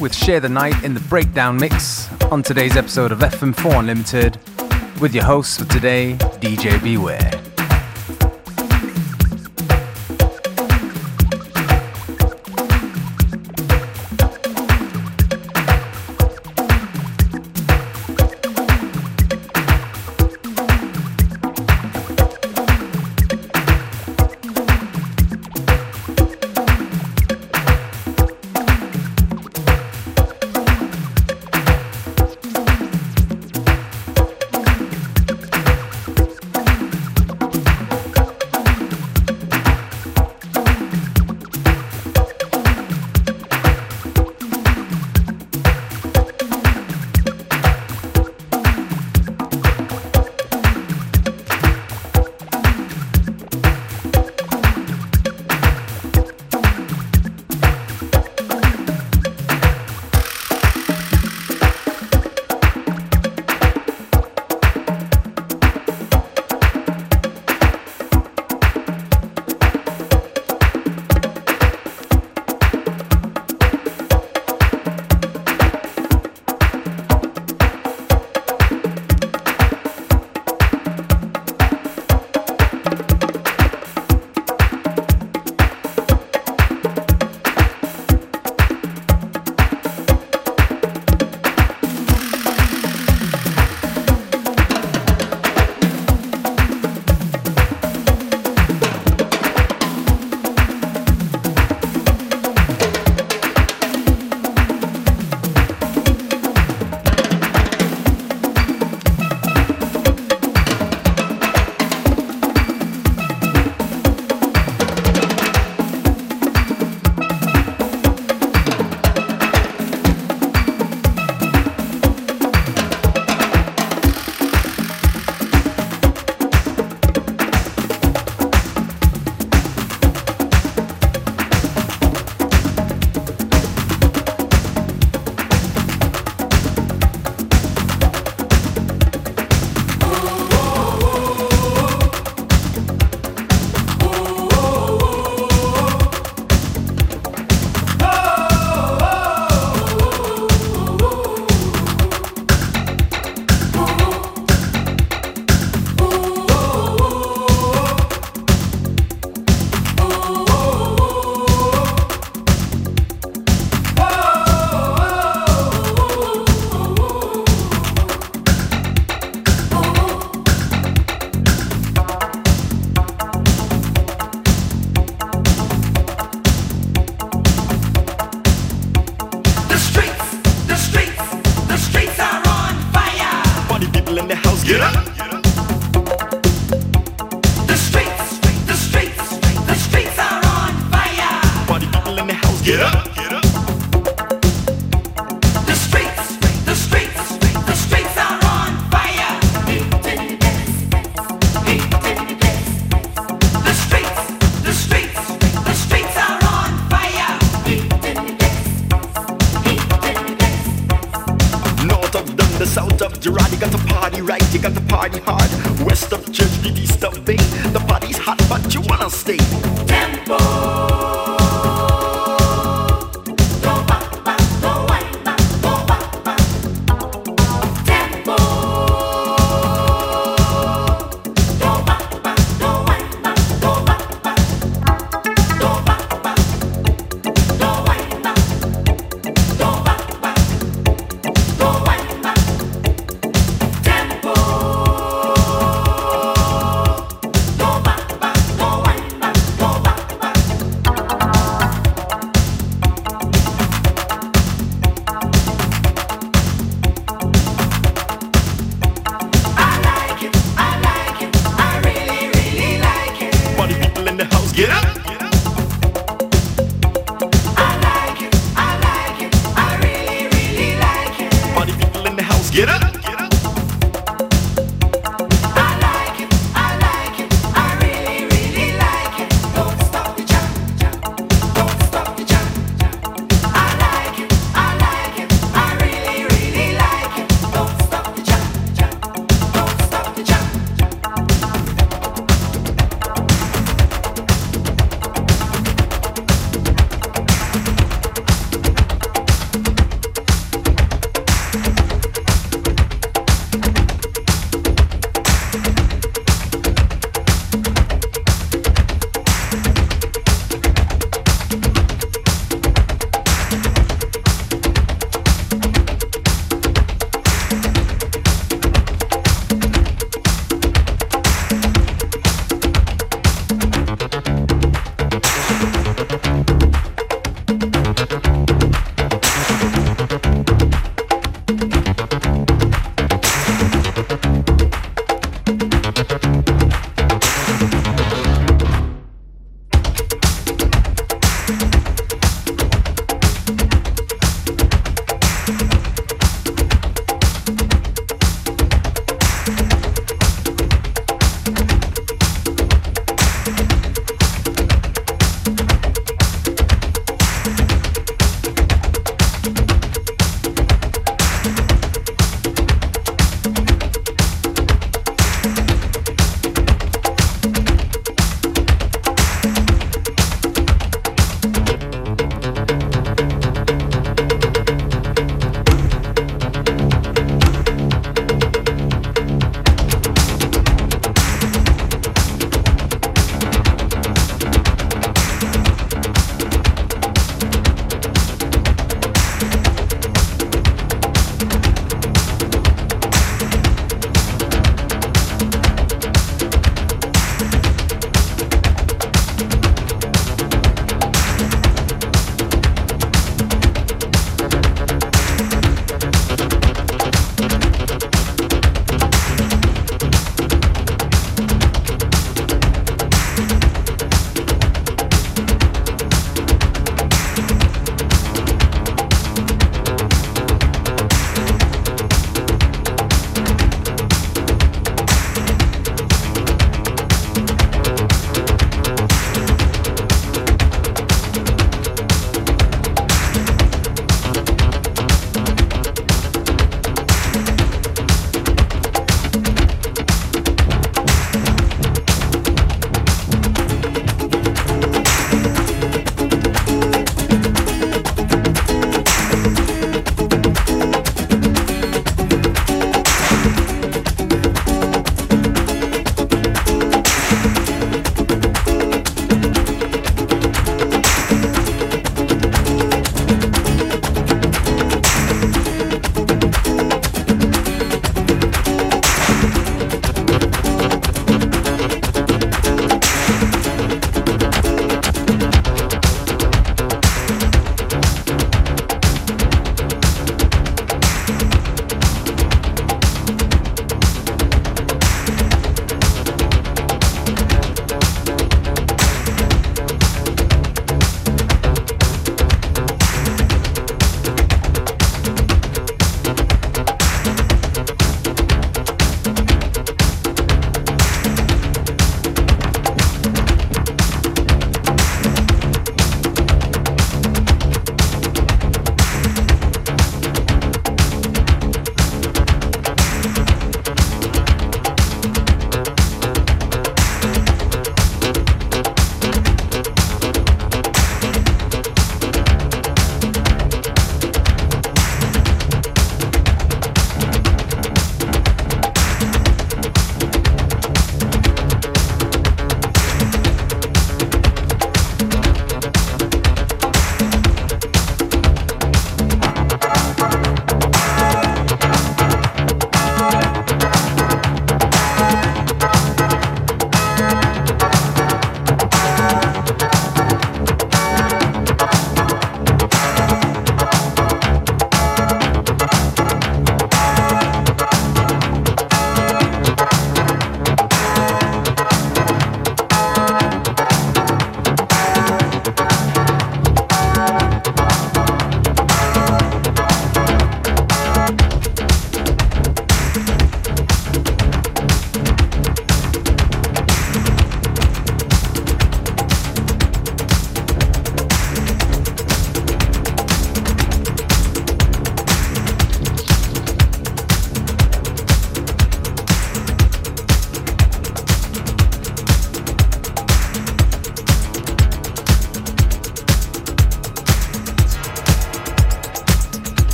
With Share the Night in the Breakdown Mix on today's episode of FM4 Unlimited with your host for today, DJ Beware.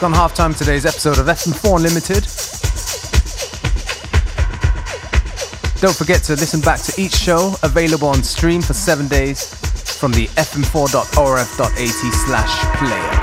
Just gone half time today's episode of FM4 Unlimited. Don't forget to listen back to each show available on stream for seven days from the fm4.orf.at slash player.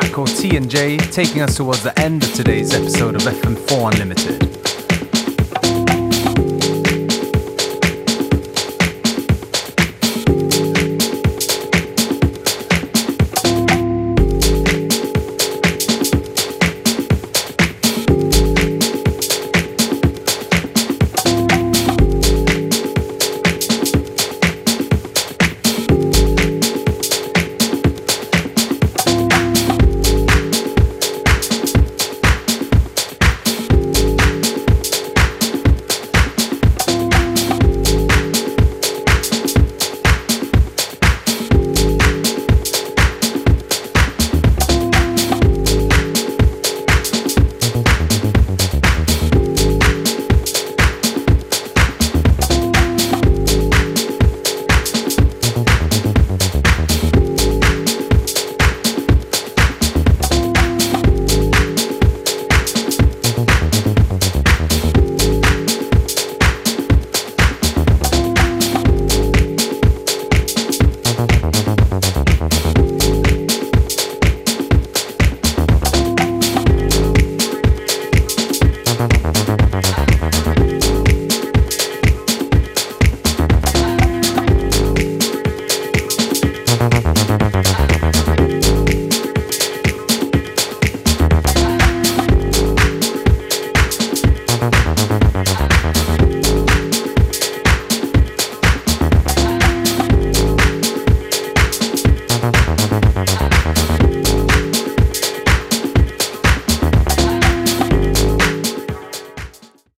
Track called T and J, taking us towards the end of today's episode of FM4 Unlimited.